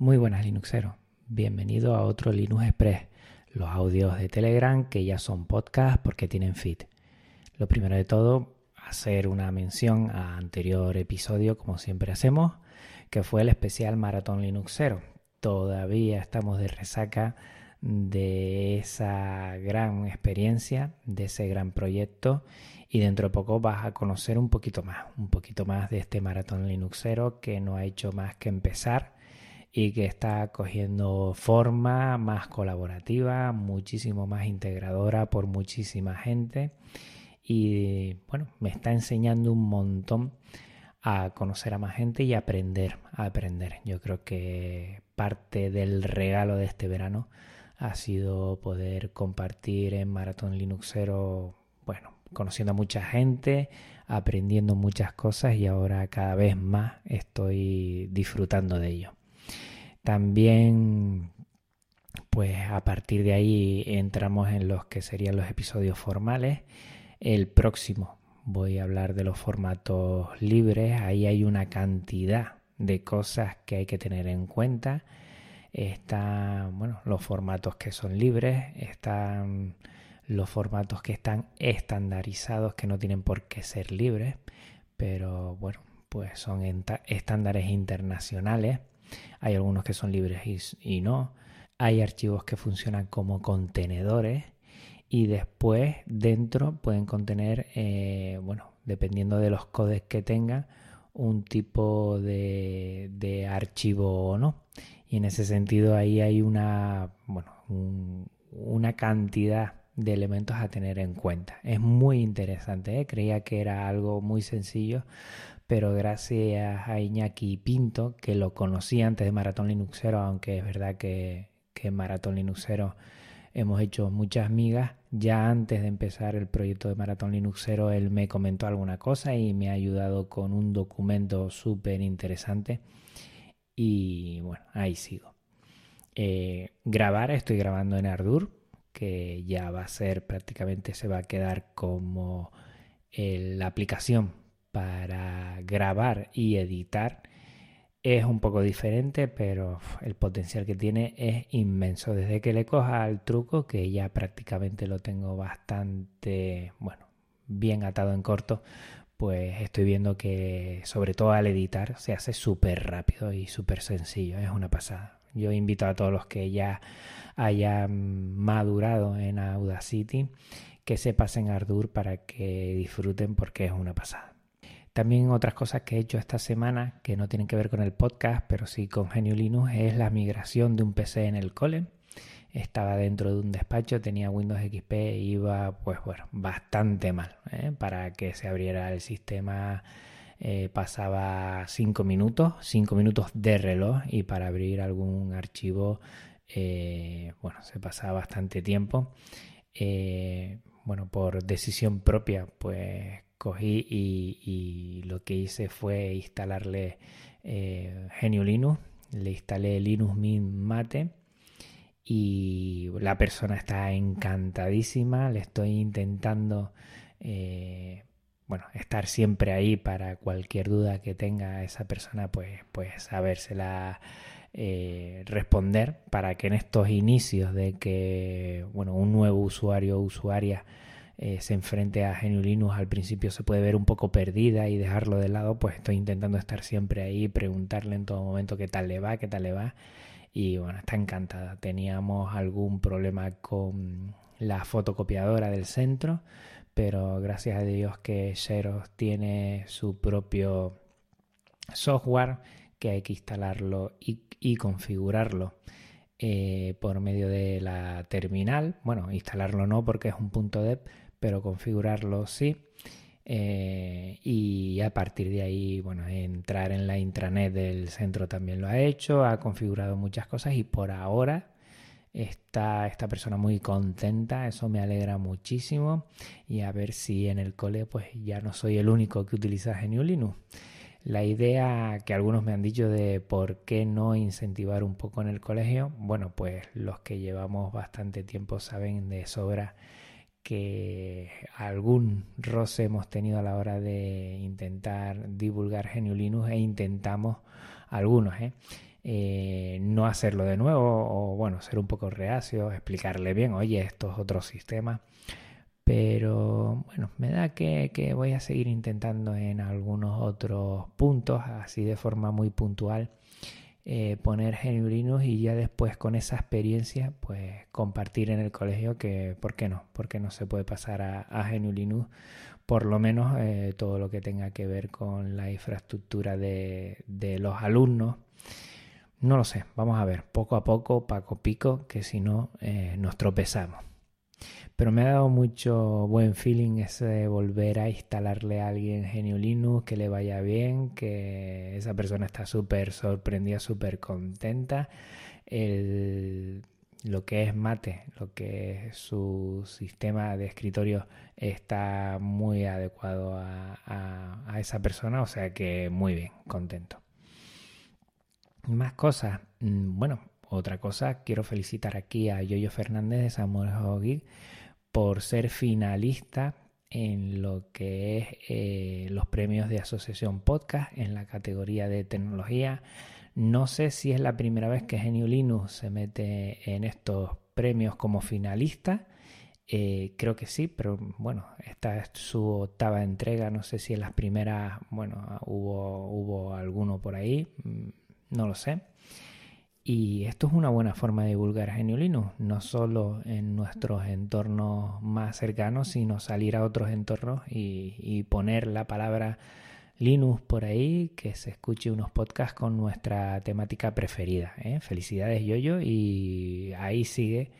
Muy buenas Linuxeros, bienvenido a otro Linux Express, los audios de Telegram que ya son podcast porque tienen feed. Lo primero de todo, hacer una mención a anterior episodio como siempre hacemos, que fue el especial Maratón Linuxero. Todavía estamos de resaca de esa gran experiencia, de ese gran proyecto y dentro de poco vas a conocer un poquito más, un poquito más de este maratón Linuxero que no ha hecho más que empezar y que está cogiendo forma más colaborativa, muchísimo más integradora por muchísima gente y bueno, me está enseñando un montón a conocer a más gente y aprender, a aprender. Yo creo que parte del regalo de este verano ha sido poder compartir en Maratón Linuxero, bueno, conociendo a mucha gente, aprendiendo muchas cosas y ahora cada vez más estoy disfrutando de ello. También, pues a partir de ahí entramos en los que serían los episodios formales. El próximo voy a hablar de los formatos libres. Ahí hay una cantidad de cosas que hay que tener en cuenta. Están, bueno, los formatos que son libres, están los formatos que están estandarizados, que no tienen por qué ser libres, pero bueno, pues son estándares internacionales. Hay algunos que son libres y, no. Hay archivos que funcionan como contenedores y después dentro pueden contener, eh, bueno, dependiendo de los codes que tengan, un tipo de, archivo o no. Y en ese sentido ahí hay una, bueno, una cantidad de elementos a tener en cuenta. Es muy interesante, ¿eh? creía que era algo muy sencillo, pero gracias a Iñaki Pinto, que lo conocí antes de Maratón Linuxero, aunque es verdad que, que Maratón Linuxero hemos hecho muchas migas, ya antes de empezar el proyecto de Maratón Linuxero, él me comentó alguna cosa y me ha ayudado con un documento súper interesante. Y bueno, ahí sigo. Eh, grabar, estoy grabando en Ardour, que ya va a ser prácticamente, se va a quedar como la aplicación para grabar y editar es un poco diferente, pero el potencial que tiene es inmenso. Desde que le coja al truco, que ya prácticamente lo tengo bastante, bueno, bien atado en corto, pues estoy viendo que sobre todo al editar se hace súper rápido y súper sencillo. Es una pasada. Yo invito a todos los que ya hayan madurado en Audacity que se pasen a para que disfruten porque es una pasada. También otras cosas que he hecho esta semana que no tienen que ver con el podcast, pero sí con Genio Linux, es la migración de un PC en el cole. Estaba dentro de un despacho, tenía Windows XP e iba, pues bueno, bastante mal. ¿eh? Para que se abriera el sistema eh, pasaba 5 minutos, 5 minutos de reloj y para abrir algún archivo, eh, bueno, se pasaba bastante tiempo. bueno, por decisión propia, pues cogí y, lo que hice fue instalarle eh, Genio Linux, le instalé Linux Mint Mate y la persona está encantadísima, le estoy intentando eh, bueno, estar siempre ahí para cualquier duda que tenga esa persona, pues, pues sabérsela eh, responder para que en estos inicios de que bueno, un nuevo usuario o usuaria eh, se enfrente a GNU Linux al principio se puede ver un poco perdida y dejarlo de lado, pues estoy intentando estar siempre ahí, preguntarle en todo momento qué tal le va, qué tal le va. Y bueno, está encantada. Teníamos algún problema con la fotocopiadora del centro, pero gracias a Dios que Xerox tiene su propio software que hay que instalarlo y, configurarlo eh, por medio de la terminal. Bueno, instalarlo no porque es un punto de pero configurarlo sí. Eh, y a partir de ahí, bueno, entrar en la intranet del centro también lo ha hecho, ha configurado muchas cosas y por ahora está esta persona muy contenta, eso me alegra muchísimo y a ver si en el cole pues ya no soy el único que utiliza GNU Linux. La idea que algunos me han dicho de por qué no incentivar un poco en el colegio, bueno, pues los que llevamos bastante tiempo saben de sobra que algún roce hemos tenido a la hora de intentar divulgar GNU Linux e intentamos algunos, ¿eh? Eh, no hacerlo de nuevo o bueno, ser un poco reacio, explicarle bien, oye, esto es otro sistema. Pero bueno, me da que, que voy a seguir intentando en algunos otros puntos, así de forma muy puntual, eh, poner GNU y ya después con esa experiencia pues compartir en el colegio que, ¿por qué no? Porque no se puede pasar a, a GNU por lo menos eh, todo lo que tenga que ver con la infraestructura de, de, los alumnos. No lo sé, vamos a ver, poco a poco, paco pico, que si no eh, nos tropezamos. Pero me ha dado mucho buen feeling ese volver a instalarle a alguien GNU Linux, que le vaya bien, que esa persona está súper sorprendida, súper contenta. lo que es Mate, lo que es su sistema de escritorio está muy adecuado a, a esa persona, o sea que muy bien, contento. Más cosas. Mm, bueno, otra cosa, quiero felicitar aquí a Yoyo Fernández de Samuel Geek por ser finalista en lo que es eh, los premios de Asociación Podcast en la categoría de tecnología. No sé si es la primera vez que Genio Linux se mete en estos premios como finalista. Eh, creo que sí, pero bueno, esta es su octava entrega. No sé si en las primeras, bueno, hubo, hubo alguno por ahí. Mm, no lo sé. Y esto es una buena forma de divulgar GNU Linux, no solo en nuestros entornos más cercanos, sino salir a otros entornos y, poner la palabra Linux por ahí, que se escuche unos podcasts con nuestra temática preferida. ¿eh? Felicidades Yoyo y ahí sigue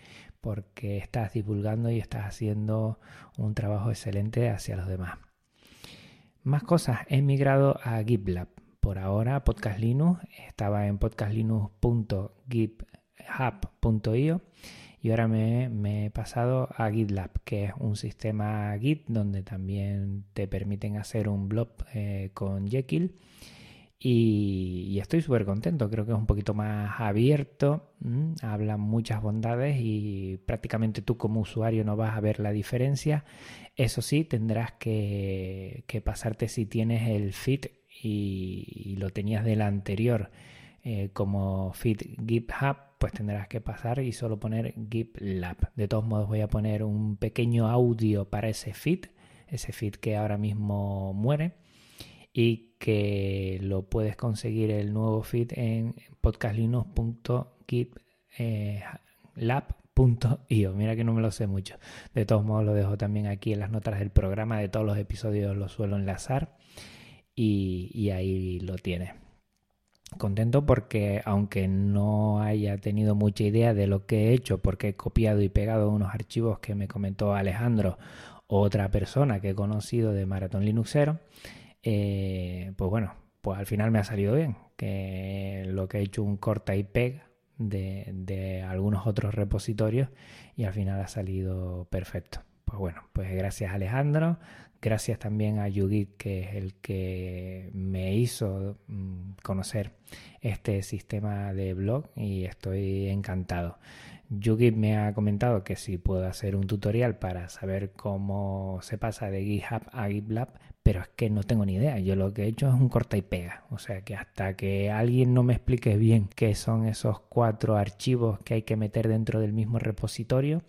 porque estás divulgando y estás haciendo un trabajo excelente hacia los demás. Más cosas, he migrado a GitLab por ahora Podcast Linux. Estaba en podcastlinux.github.io y ahora me, he pasado a GitLab, que es un sistema Git donde también te permiten hacer un blog eh, con Jekyll. Y, estoy súper contento, creo que es un poquito más abierto, habla muchas bondades y prácticamente tú como usuario no vas a ver la diferencia. Eso sí, tendrás que, que pasarte si tienes el feed y, lo tenías de la anterior eh, como feed GitHub, pues tendrás que pasar y solo poner GitLab. De todos modos voy a poner un pequeño audio para ese feed, ese feed que ahora mismo muere y que lo puedes conseguir el nuevo feed en podcastlinux.gitlab.io. Mira que no me lo sé mucho. De todos modos lo dejo también aquí en las notas del programa. De todos los episodios lo suelo enlazar y, ahí lo tiene. Contento porque aunque no haya tenido mucha idea de lo que he hecho, porque he copiado y pegado unos archivos que me comentó Alejandro, otra persona que he conocido de Maratón Linuxero, eh, pues bueno, pues al final me ha salido bien, que lo que he hecho un corta y pega de, de algunos otros repositorios y al final ha salido perfecto. Bueno, pues gracias Alejandro, Gracias también a Yugit, que es el que me hizo mm, conocer este sistema de blog y estoy encantado. Yugit me ha comentado que si puedo hacer un tutorial para saber cómo se pasa de GitHub a GitLab, pero es que no tengo ni idea. Yo lo que he hecho es un corta y pega. O sea que hasta que alguien no me explique bien qué son esos cuatro archivos que hay que meter dentro del mismo repositorio,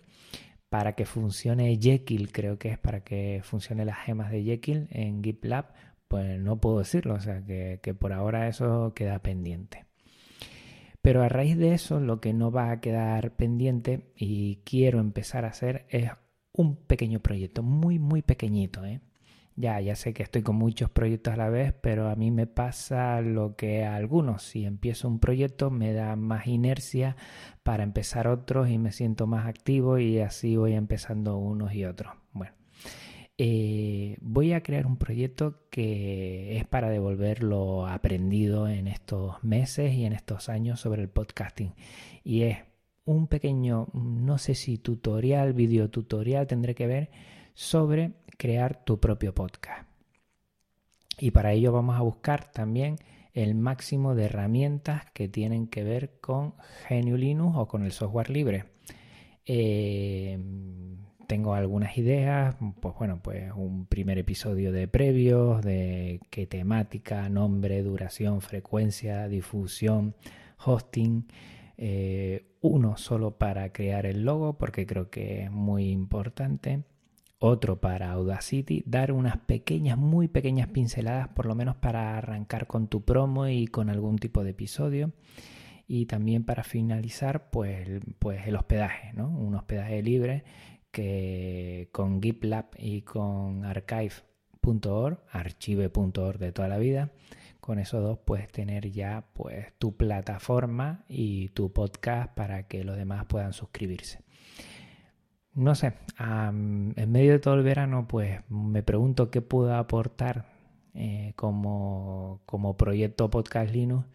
para que funcione Jekyll, creo que es para que funcione las gemas de Jekyll en GitLab, pues no puedo decirlo, o sea que, por ahora eso queda pendiente. Pero a raíz de eso, lo que no va a quedar pendiente y quiero empezar a hacer es un pequeño proyecto, muy, muy pequeñito, ¿eh? Ya, ya sé que estoy con muchos proyectos a la vez, pero a mí me pasa lo que a algunos. Si empiezo un proyecto me da más inercia para empezar otros y me siento más activo y así voy empezando unos y otros. Bueno, eh, voy a crear un proyecto que es para devolver lo aprendido en estos meses y en estos años sobre el podcasting. Y es un pequeño, no sé si tutorial, video tutorial, tendré que ver sobre crear tu propio podcast. Y para ello vamos a buscar también el máximo de herramientas que tienen que ver con GNU Linux o con el software libre. Eh, tengo algunas ideas, pues bueno, pues un primer episodio de previos, de qué temática, nombre, duración, frecuencia, difusión, hosting, Eh, uno solo para crear el logo, porque creo que es muy importante. Otro para Audacity, dar unas pequeñas, muy pequeñas pinceladas, por lo menos para arrancar con tu promo y con algún tipo de episodio. Y también para finalizar, pues, pues el hospedaje, ¿no? Un hospedaje libre que con GitLab y con archive.org, archive.org de toda la vida, con esos dos puedes tener ya pues tu plataforma y tu podcast para que los demás puedan suscribirse. No sé, en medio de todo el verano pues me pregunto qué puedo aportar eh, como, como proyecto Podcast Linux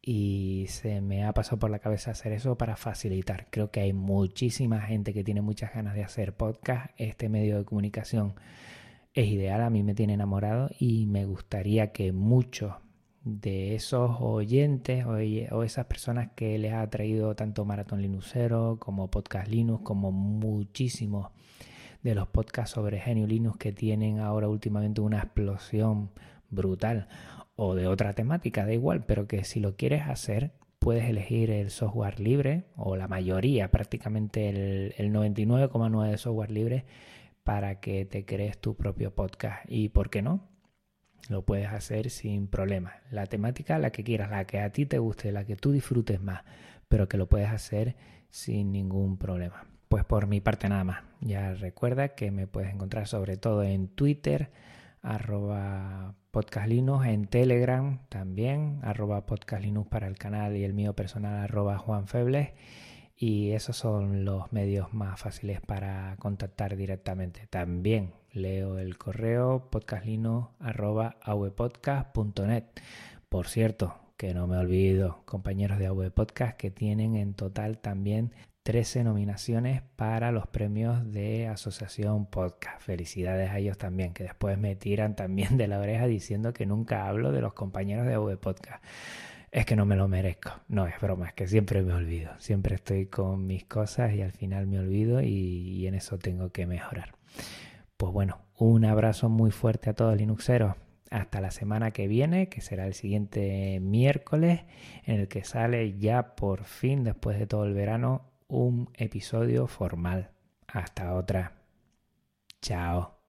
y se me ha pasado por la cabeza hacer eso para facilitar. Creo que hay muchísima gente que tiene muchas ganas de hacer podcast. Este medio de comunicación es ideal, a mí me tiene enamorado y me gustaría que muchos de esos oyentes o, esas personas que les ha traído tanto Maratón Linuxero como Podcast Linux, como muchísimos de los podcasts sobre Genio Linux que tienen ahora últimamente una explosión brutal o de otra temática, da igual, pero que si lo quieres hacer, puedes elegir el software libre o la mayoría, prácticamente el, el 99,9 de software libre para que te crees tu propio podcast. ¿Y por qué no? Lo puedes hacer sin problema. La temática, la que quieras, la que a ti te guste, la que tú disfrutes más, pero que lo puedes hacer sin ningún problema. Pues por mi parte nada más. Ya recuerda que me puedes encontrar sobre todo en Twitter, arroba podcastlinux, en Telegram también, arroba podcastlinux para el canal y el mío personal, arroba juanfebles. Y esos son los medios más fáciles para contactar directamente. También leo el correo podcastlino.avpodcast.net. Por cierto, que no me olvido, compañeros de AV Podcast, que tienen en total también 13 nominaciones para los premios de Asociación Podcast. Felicidades a ellos también, que después me tiran también de la oreja diciendo que nunca hablo de los compañeros de AV Podcast. Es que no me lo merezco. No, es broma, es que siempre me olvido. Siempre estoy con mis cosas y al final me olvido y, en eso tengo que mejorar. Pues bueno, un abrazo muy fuerte a todos Linuxeros. Hasta la semana que viene, que será el siguiente miércoles, en el que sale ya por fin, después de todo el verano, un episodio formal. Hasta otra. Chao.